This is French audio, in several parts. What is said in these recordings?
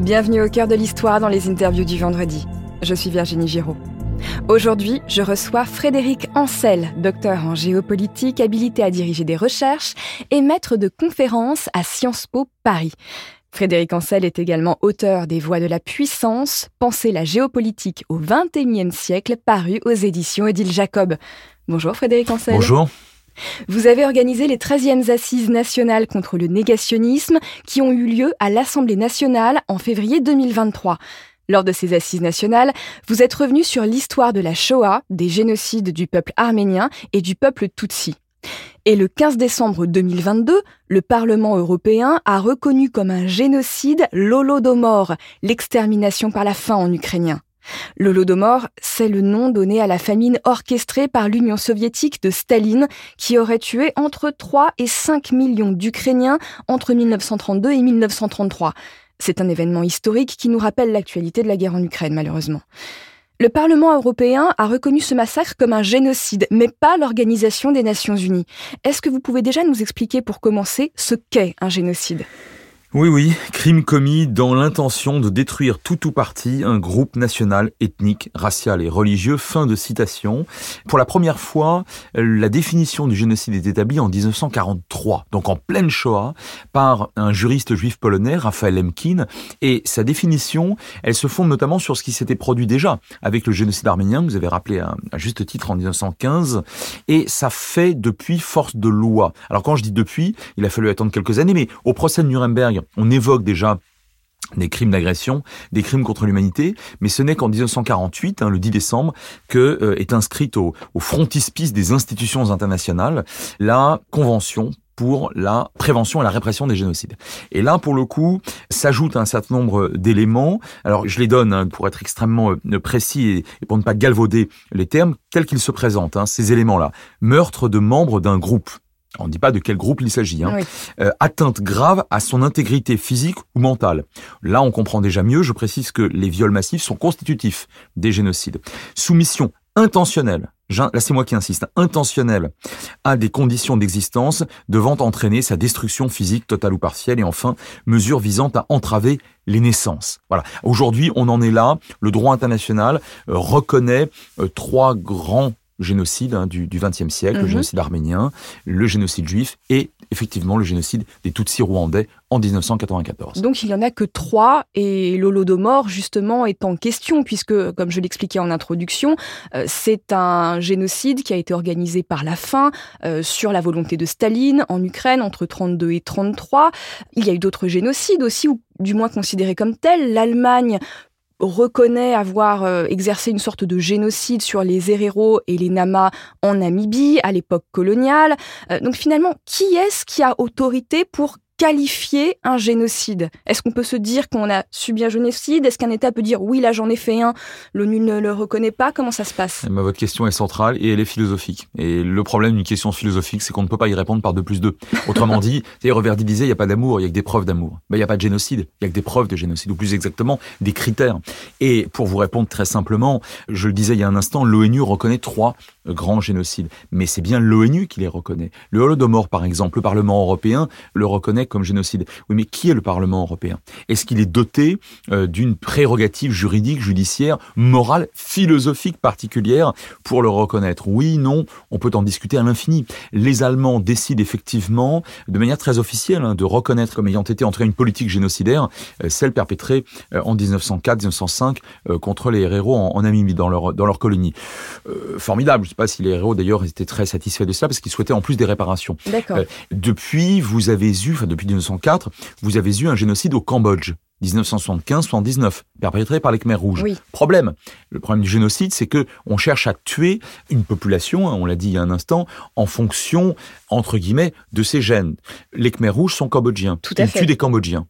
Bienvenue au cœur de l'histoire dans les interviews du vendredi. Je suis Virginie Giraud. Aujourd'hui, je reçois Frédéric Ancel, docteur en géopolitique, habilité à diriger des recherches et maître de conférences à Sciences Po Paris. Frédéric Ancel est également auteur des Voix de la puissance, Penser la géopolitique au XXIe siècle, paru aux éditions Odile Jacob. Bonjour Frédéric Ancel. Bonjour. Vous avez organisé les 13e assises nationales contre le négationnisme qui ont eu lieu à l'Assemblée nationale en février 2023. Lors de ces assises nationales, vous êtes revenu sur l'histoire de la Shoah, des génocides du peuple arménien et du peuple Tutsi. Et le 15 décembre 2022, le Parlement européen a reconnu comme un génocide l'Holodomor, l'extermination par la faim en ukrainien. L'Holodomor, c'est le nom donné à la famine orchestrée par l'Union soviétique de Staline, qui aurait tué entre 3 et 5 millions d'Ukrainiens entre 1932 et 1933. C'est un événement historique qui nous rappelle l'actualité de la guerre en Ukraine, malheureusement. Le Parlement européen a reconnu ce massacre comme un génocide, mais pas l'Organisation des Nations Unies. Est-ce que vous pouvez déjà nous expliquer pour commencer ce qu'est un génocide? Oui, oui, crime commis dans l'intention de détruire tout ou partie un groupe national, ethnique, racial et religieux. Fin de citation. Pour la première fois, la définition du génocide est établie en 1943, donc en pleine Shoah, par un juriste juif polonais, Raphaël Lemkin. Et sa définition, elle se fonde notamment sur ce qui s'était produit déjà avec le génocide arménien, vous avez rappelé à juste titre en 1915. Et ça fait depuis force de loi. Alors quand je dis depuis, il a fallu attendre quelques années, mais au procès de Nuremberg, on évoque déjà des crimes d'agression, des crimes contre l'humanité, mais ce n'est qu'en 1948, hein, le 10 décembre, que euh, est inscrite au, frontispice des institutions internationales la Convention pour la prévention et la répression des génocides. Et là, pour le coup, s'ajoute un certain nombre d'éléments. Alors, je les donne hein, pour être extrêmement euh, précis et, pour ne pas galvauder les termes tels qu'ils se présentent. Hein, ces éléments-là. Meurtre de membres d'un groupe on ne dit pas de quel groupe il s'agit, hein. Euh, atteinte grave à son intégrité physique ou mentale. Là, on comprend déjà mieux, je précise que les viols massifs sont constitutifs des génocides. Soumission intentionnelle, là c'est moi qui insiste, intentionnelle à des conditions d'existence devant entraîner sa destruction physique totale ou partielle et enfin mesure visant à entraver les naissances. Voilà. Aujourd'hui, on en est là. Le droit international euh, reconnaît euh, trois grands génocide hein, du XXe siècle, le mhm. génocide arménien, le génocide juif et effectivement le génocide des Tutsis rwandais en 1994. Donc il n'y en a que trois et l'Holodomor justement est en question puisque, comme je l'expliquais en introduction, euh, c'est un génocide qui a été organisé par la fin euh, sur la volonté de Staline en Ukraine entre 32 et 33. Il y a eu d'autres génocides aussi ou du moins considérés comme tels. L'Allemagne reconnaît avoir euh, exercé une sorte de génocide sur les Herero et les Nama en Namibie à l'époque coloniale. Euh, donc finalement, qui est-ce qui a autorité pour qualifier un génocide Est-ce qu'on peut se dire qu'on a subi un génocide? Est-ce qu'un État peut dire oui, là j'en ai fait un, l'ONU ne le reconnaît pas? Comment ça se passe? Eh ben, Votre question est centrale et elle est philosophique. Et le problème d'une question philosophique, c'est qu'on ne peut pas y répondre par 2 plus 2. Autrement dit, c'est reverdilisé, il n'y a pas d'amour, il y a que des preuves d'amour. Ben, il n'y a pas de génocide, il y a que des preuves de génocide, ou plus exactement, des critères. Et pour vous répondre très simplement, je le disais il y a un instant, l'ONU reconnaît trois grands génocides. Mais c'est bien l'ONU qui les reconnaît. Le Holodomor, par exemple, le Parlement européen le reconnaît comme génocide. Oui, mais qui est le Parlement européen? Est-ce qu'il est doté euh, d'une prérogative juridique, judiciaire, morale, philosophique particulière pour le reconnaître? Oui, non, on peut en discuter à l'infini. Les Allemands décident effectivement, de manière très officielle, hein, de reconnaître comme ayant été en une politique génocidaire, euh, celle perpétrée euh, en 1904-1905 contre les héros en, en, Namibie, dans leur, dans leur colonie. formidable, je ne sais pas si les héros d'ailleurs étaient très satisfaits de cela, parce qu'ils souhaitaient en plus des réparations. depuis, vous avez eu, enfin depuis 1904, vous avez eu un génocide au Cambodge. 1975-79, perpétré par les Khmers rouges. Problème. Le problème du génocide, c'est que on cherche à tuer une population, hein, on l'a dit il y a un instant, en fonction, entre guillemets, de ses gènes. Les Khmers rouges sont cambodgiens. Tout à Ils tuent des Cambodgiens.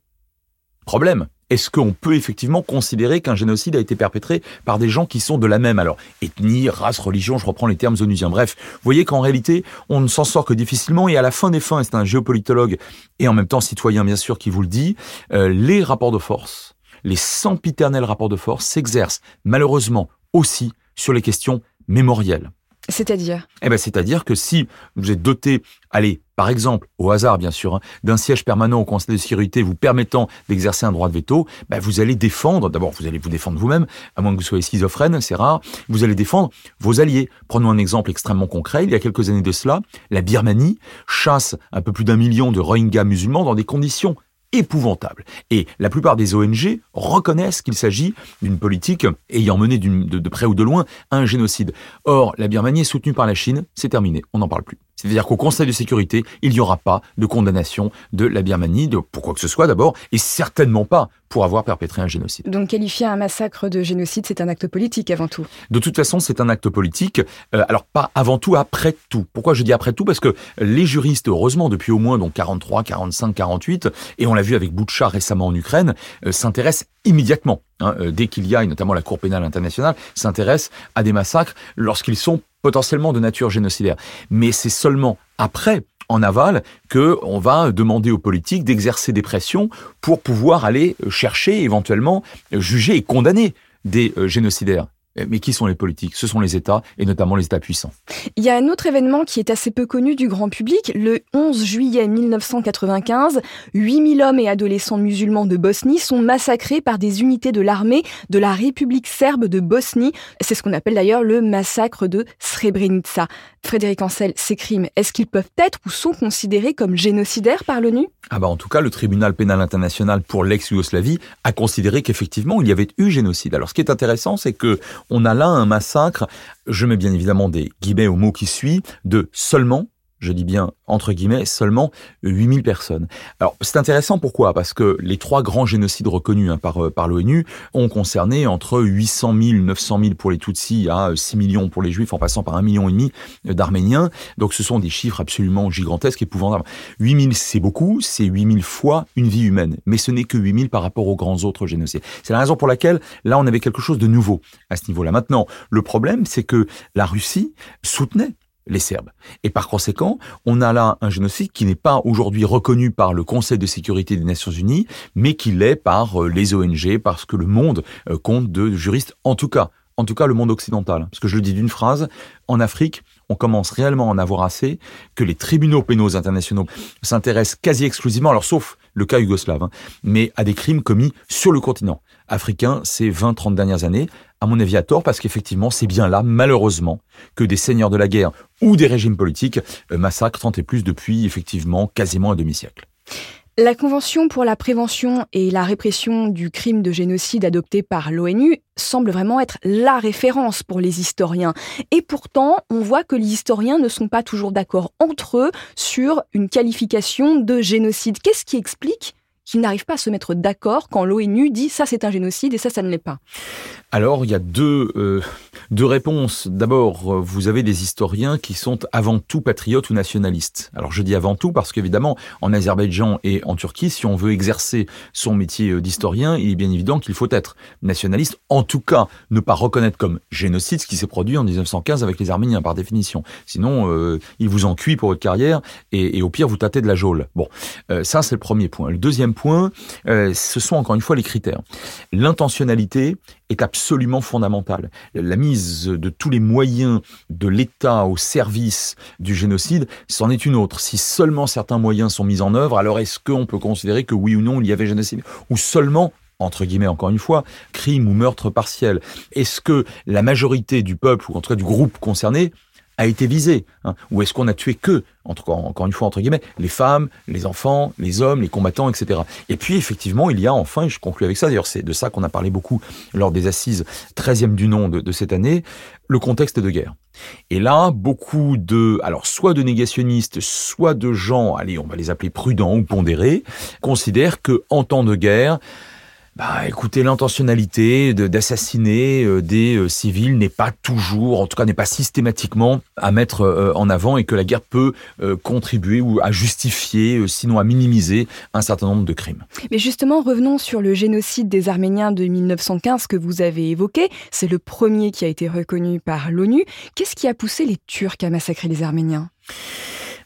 Problème est-ce qu'on peut effectivement considérer qu'un génocide a été perpétré par des gens qui sont de la même alors ethnie, race, religion, je reprends les termes onusiens. Bref, vous voyez qu'en réalité, on ne s'en sort que difficilement et à la fin des fins, c'est un géopolitologue et en même temps citoyen bien sûr qui vous le dit, euh, les rapports de force, les sempiternels rapports de force s'exercent malheureusement aussi sur les questions mémorielles. C'est-à-dire Eh ben, c'est-à-dire que si vous êtes doté, allez, par exemple, au hasard bien sûr, hein, d'un siège permanent au Conseil de sécurité vous permettant d'exercer un droit de veto, ben, vous allez défendre, d'abord vous allez vous défendre vous-même, à moins que vous soyez schizophrène, c'est rare, vous allez défendre vos alliés. Prenons un exemple extrêmement concret, il y a quelques années de cela, la Birmanie chasse un peu plus d'un million de Rohingyas musulmans dans des conditions épouvantable. Et la plupart des ONG reconnaissent qu'il s'agit d'une politique ayant mené de, près ou de loin un génocide. Or, la Birmanie est soutenue par la Chine, c'est terminé, on n'en parle plus. C'est-à-dire qu'au Conseil de sécurité, il n'y aura pas de condamnation de la Birmanie, de, pour quoi que ce soit d'abord, et certainement pas pour avoir perpétré un génocide. Donc qualifier un massacre de génocide, c'est un acte politique avant tout De toute façon, c'est un acte politique. Euh, alors pas avant tout, après tout. Pourquoi je dis après tout? Parce que les juristes, heureusement, depuis au moins donc 43, 45, 48, et on l'a vu avec Boutcha récemment en Ukraine, euh, s'intéressent immédiatement, hein, euh, dès qu'il y a, et notamment la Cour pénale internationale, s'intéressent à des massacres lorsqu'ils sont potentiellement de nature génocidaire. Mais c'est seulement après en aval que on va demander aux politiques d'exercer des pressions pour pouvoir aller chercher éventuellement juger et condamner des euh, génocidaires. Euh, mais qui sont les politiques? Ce sont les États, et notamment les États puissants. Il y a un autre événement qui est assez peu connu du grand public. Le 11 juillet 1995, 8000 hommes et adolescents musulmans de Bosnie sont massacrés par des unités de l'armée de la République serbe de Bosnie. C'est ce qu'on appelle d'ailleurs le massacre de Srebrenica. Frédéric Ancel, ces crimes, est-ce qu'ils peuvent être ou sont considérés comme génocidaires par l'ONU? Ah bah en tout cas, le tribunal pénal international pour l'ex-Yougoslavie a considéré qu'effectivement il y avait eu génocide. Alors ce qui est intéressant, c'est que on a là un massacre, je mets bien évidemment des guillemets au mot qui suit, de seulement je dis bien entre guillemets, seulement 8000 personnes. Alors c'est intéressant pourquoi? Parce que les trois grands génocides reconnus hein, par, euh, par l'ONU ont concerné entre 800 000, 900 000 pour les Tutsis à 6 millions pour les Juifs en passant par un million et demi d'Arméniens. Donc ce sont des chiffres absolument gigantesques, épouvantables. 8000 c'est beaucoup, c'est 8000 fois une vie humaine, mais ce n'est que 8000 par rapport aux grands autres génocides. C'est la raison pour laquelle là on avait quelque chose de nouveau à ce niveau-là. Maintenant, le problème c'est que la Russie soutenait les Serbes. Et par conséquent, on a là un génocide qui n'est pas aujourd'hui reconnu par le Conseil de sécurité des Nations Unies, mais qui l'est par euh, les ONG, parce que le monde euh, compte de juristes, en tout cas, en tout cas le monde occidental. Parce que je le dis d'une phrase, en Afrique, on commence réellement à en avoir assez que les tribunaux pénaux internationaux s'intéressent quasi exclusivement, alors sauf le cas yougoslave, hein, mais à des crimes commis sur le continent africain ces 20-30 dernières années, à mon avis à tort, parce qu'effectivement c'est bien là, malheureusement, que des seigneurs de la guerre ou des régimes politiques euh, massacrent tant et plus depuis effectivement quasiment un demi-siècle. La Convention pour la prévention et la répression du crime de génocide adoptée par l'ONU semble vraiment être la référence pour les historiens. Et pourtant, on voit que les historiens ne sont pas toujours d'accord entre eux sur une qualification de génocide. Qu'est-ce qui explique qu'ils n'arrivent pas à se mettre d'accord quand l'ONU dit ça c'est un génocide et ça ça ne l'est pas alors, il y a deux, euh, deux réponses. D'abord, euh, vous avez des historiens qui sont avant tout patriotes ou nationalistes. Alors, je dis avant tout parce qu'évidemment, en Azerbaïdjan et en Turquie, si on veut exercer son métier euh, d'historien, il est bien évident qu'il faut être nationaliste. En tout cas, ne pas reconnaître comme génocide ce qui s'est produit en 1915 avec les Arméniens, par définition. Sinon, euh, il vous en cuit pour votre carrière et, au pire, vous tâtez de la geôle. Bon, ça, c'est le premier point. Le deuxième point, ce sont encore une fois les critères. L'intentionnalité est absolument fondamentale. La mise de tous les moyens de l'État au service du génocide, c'en est une autre. Si seulement certains moyens sont mis en œuvre, alors est-ce qu'on peut considérer que oui ou non il y avait génocide? Ou seulement entre guillemets encore une fois, crime ou meurtre partiel? Est-ce que la majorité du peuple, ou en tout cas du groupe concerné, a été visé hein Ou est-ce qu'on a tué que, encore une fois, entre guillemets, les femmes, les enfants, les hommes, les combattants, etc. Et puis, effectivement, il y a enfin, et je conclue avec ça, d'ailleurs c'est de ça qu'on a parlé beaucoup lors des assises 13e du nom de, de cette année, le contexte de guerre. Et là, beaucoup de, alors soit de négationnistes, soit de gens, allez, on va les appeler prudents ou pondérés, considèrent que en temps de guerre, bah, écoutez, l'intentionnalité d'assassiner euh, des euh, civils n'est pas toujours, en tout cas n'est pas systématiquement à mettre euh, en avant et que la guerre peut contribuer ou à justifier, sinon à minimiser un certain nombre de crimes. Mais justement, revenons sur le génocide des Arméniens de 1915 que vous avez évoqué. C'est le premier qui a été reconnu par l'ONU. Qu'est-ce qui a poussé les Turcs à massacrer les Arméniens?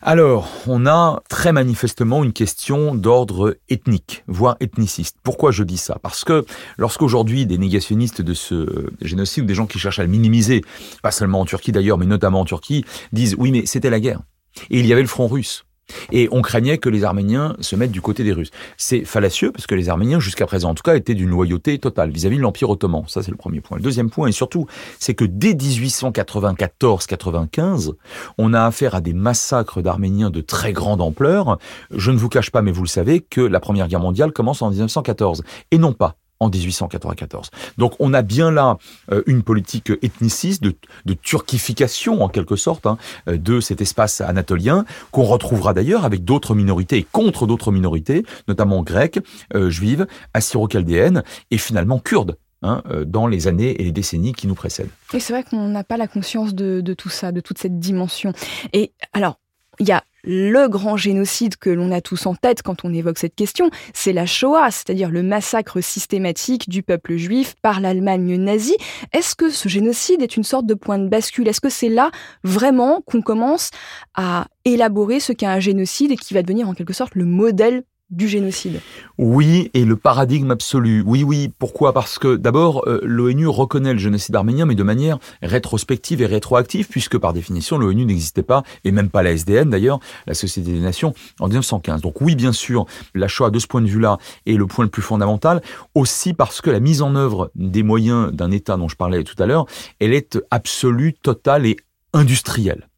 Alors, on a très manifestement une question d'ordre ethnique, voire ethniciste. Pourquoi je dis ça? Parce que lorsqu'aujourd'hui des négationnistes de ce génocide, ou des gens qui cherchent à le minimiser, pas seulement en Turquie d'ailleurs, mais notamment en Turquie, disent oui mais c'était la guerre. Et il y avait le front russe. Et on craignait que les Arméniens se mettent du côté des Russes. C'est fallacieux parce que les Arméniens, jusqu'à présent en tout cas, étaient d'une loyauté totale vis-à-vis de l'Empire ottoman. Ça, c'est le premier point. Le deuxième point, et surtout, c'est que dès 1894-95, on a affaire à des massacres d'Arméniens de très grande ampleur. Je ne vous cache pas, mais vous le savez, que la Première Guerre mondiale commence en 1914 et non pas en 1894. Donc on a bien là euh, une politique ethniciste, de, turquification en quelque sorte, hein, euh, de cet espace anatolien, qu'on retrouvera d'ailleurs avec d'autres minorités et contre d'autres minorités, notamment grecques, euh, juives, assyro-chaldéennes et finalement kurdes. Hein, dans les années et les décennies qui nous précèdent. Et c'est vrai qu'on n'a pas la conscience de, de tout ça, de toute cette dimension. Et alors, il y a le grand génocide que l'on a tous en tête quand on évoque cette question, c'est la Shoah, c'est-à-dire le massacre systématique du peuple juif par l'Allemagne nazie. Est-ce que ce génocide est une sorte de point de bascule? Est-ce que c'est là vraiment qu'on commence à élaborer ce qu'est un génocide et qui va devenir en quelque sorte le modèle du génocide. Oui, et le paradigme absolu. Oui, oui. Pourquoi? Parce que d'abord, euh, l'ONU reconnaît le génocide arménien, mais de manière rétrospective et rétroactive, puisque par définition, l'ONU n'existait pas, et même pas la SDN d'ailleurs, la Société des Nations, en 1915. Donc oui, bien sûr, la Shoah, de ce point de vue-là, est le point le plus fondamental, aussi parce que la mise en œuvre des moyens d'un État dont je parlais tout à l'heure, elle est absolue, totale et industrielle.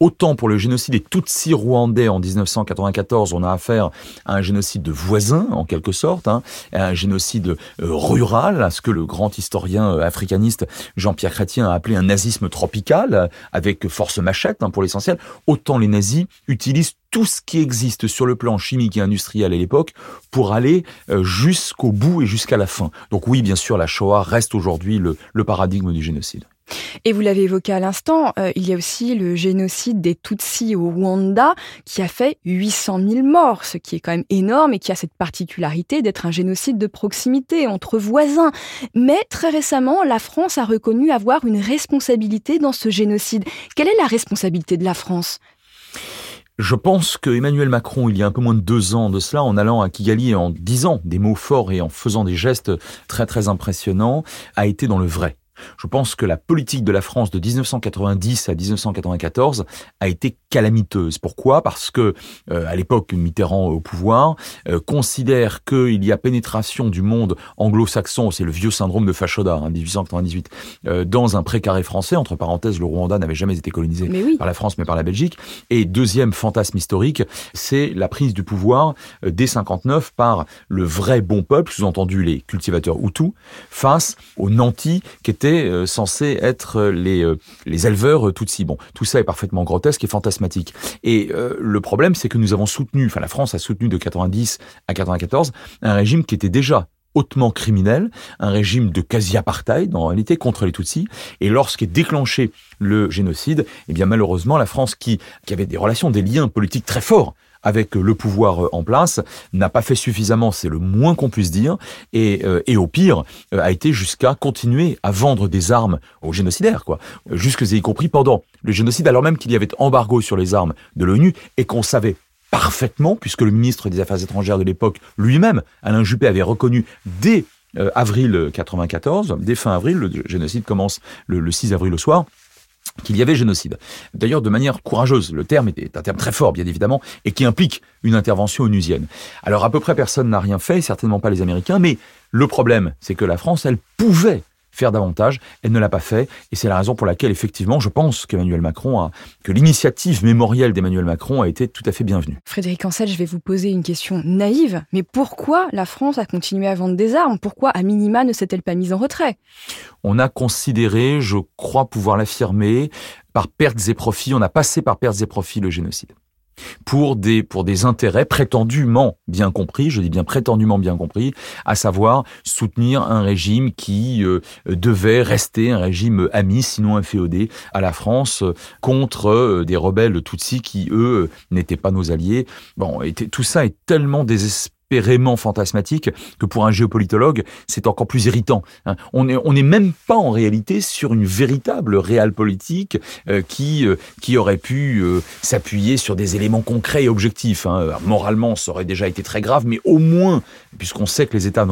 Autant pour le génocide des Tutsis rwandais en 1994, on a affaire à un génocide de voisins, en quelque sorte, hein, à un génocide euh, rural, à ce que le grand historien euh, africaniste Jean-Pierre Chrétien a appelé un nazisme tropical, avec force machette hein, pour l'essentiel. Autant les nazis utilisent tout ce qui existe sur le plan chimique et industriel à l'époque pour aller euh, jusqu'au bout et jusqu'à la fin. Donc oui, bien sûr, la Shoah reste aujourd'hui le paradigme du génocide. Et vous l'avez évoqué à l'instant, euh, il y a aussi le génocide des Tutsis au Rwanda qui a fait 800 000 morts, ce qui est quand même énorme et qui a cette particularité d'être un génocide de proximité entre voisins. Mais très récemment, la France a reconnu avoir une responsabilité dans ce génocide. Quelle est la responsabilité de la France? Je pense que Emmanuel Macron, il y a un peu moins de deux ans de cela, en allant à Kigali et en disant des mots forts et en faisant des gestes très très impressionnants, a été dans le vrai. Je pense que la politique de la France de 1990 à 1994 a été calamiteuse. Pourquoi? Parce que euh, à l'époque Mitterrand au pouvoir euh, considère qu'il y a pénétration du monde anglo-saxon, c'est le vieux syndrome de Fachoda, hein, 1898, euh, dans un précaré français. Entre parenthèses, le Rwanda n'avait jamais été colonisé par la France mais par la Belgique. Et deuxième fantasme historique, c'est la prise du pouvoir dès 59 par le vrai bon peuple, sous-entendu les cultivateurs Hutus, face aux nantis qui étaient euh, censés être euh, les, euh, les éleveurs Tutsis. Bon, tout ça est parfaitement grotesque et fantasmatique. Et le problème, c'est que nous avons soutenu, enfin la France a soutenu de 90 à 94 un régime qui était déjà hautement criminel, un régime de quasi-apartheid en réalité contre les Tutsis. Et lorsqu'est déclenché le génocide, eh bien malheureusement la France qui, qui avait des relations, des liens politiques très forts avec le pouvoir euh, en place, n'a pas fait suffisamment, c'est le moins qu'on puisse dire, et, euh, et au pire, euh, a été jusqu'à continuer à vendre des armes aux génocidaires, quoi, jusque y compris pendant le génocide, alors même qu'il y avait embargo sur les armes de l'ONU et qu'on savait parfaitement, puisque le ministre des Affaires étrangères de l'époque lui-même, Alain Juppé, avait reconnu dès avril 94, dès fin avril, le génocide commence le, le 6 avril au soir, qu'il y avait génocide. D'ailleurs, de manière courageuse. Le terme est un terme très fort, bien évidemment, et qui implique une intervention onusienne. Alors, à peu près personne n'a rien fait, certainement pas les Américains, mais le problème, c'est que la France, elle pouvait faire davantage. Elle ne l'a pas fait, et c'est la raison pour laquelle, effectivement, je pense qu'Emmanuel Macron a, que l'initiative mémorielle d'Emmanuel Macron a été tout à fait bienvenue. Frédéric Ancel, je vais vous poser une question naïve, mais pourquoi la France a continué à vendre des armes? Pourquoi, à minima, ne s'est-elle pas mise en retrait? On a considéré, je crois pouvoir l'affirmer, par pertes et profits, on a passé par pertes et profits le génocide pour des, pour des intérêts prétendument bien compris, je dis bien prétendument bien compris, à savoir soutenir un régime qui euh, devait rester un régime ami, sinon inféodé, à la France contre euh, des rebelles Tutsis qui, eux, n'étaient pas nos alliés. Bon, tout ça est tellement désespéré désespérément fantasmatique que pour un géopolitologue, c'est encore plus irritant. Hein. On n'est on même pas en réalité sur une véritable réelle politique euh, qui, euh, qui aurait pu euh, s'appuyer sur des éléments concrets et objectifs. Hein. Moralement, ça aurait déjà été très grave, mais au moins, puisqu'on sait que les États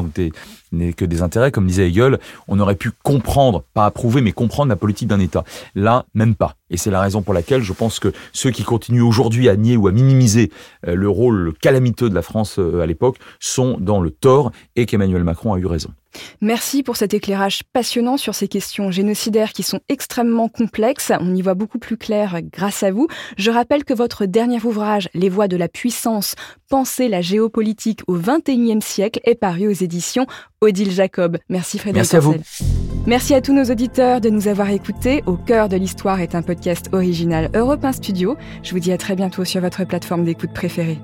n'ont que des intérêts, comme disait Hegel, on aurait pu comprendre, pas approuver, mais comprendre la politique d'un État. Là, même pas. Et c'est la raison pour laquelle je pense que ceux qui continuent aujourd'hui à nier ou à minimiser le rôle calamiteux de la France à l'époque sont dans le tort et qu'Emmanuel Macron a eu raison. Merci pour cet éclairage passionnant sur ces questions génocidaires qui sont extrêmement complexes. On y voit beaucoup plus clair grâce à vous. Je rappelle que votre dernier ouvrage, Les voies de la puissance, penser la géopolitique au XXIe siècle, est paru aux éditions Odile Jacob. Merci Frédéric. Merci à vous. Merci à tous nos auditeurs de nous avoir écoutés. Au cœur de l'histoire est un podcast original Europe Studio. Je vous dis à très bientôt sur votre plateforme d'écoute préférée.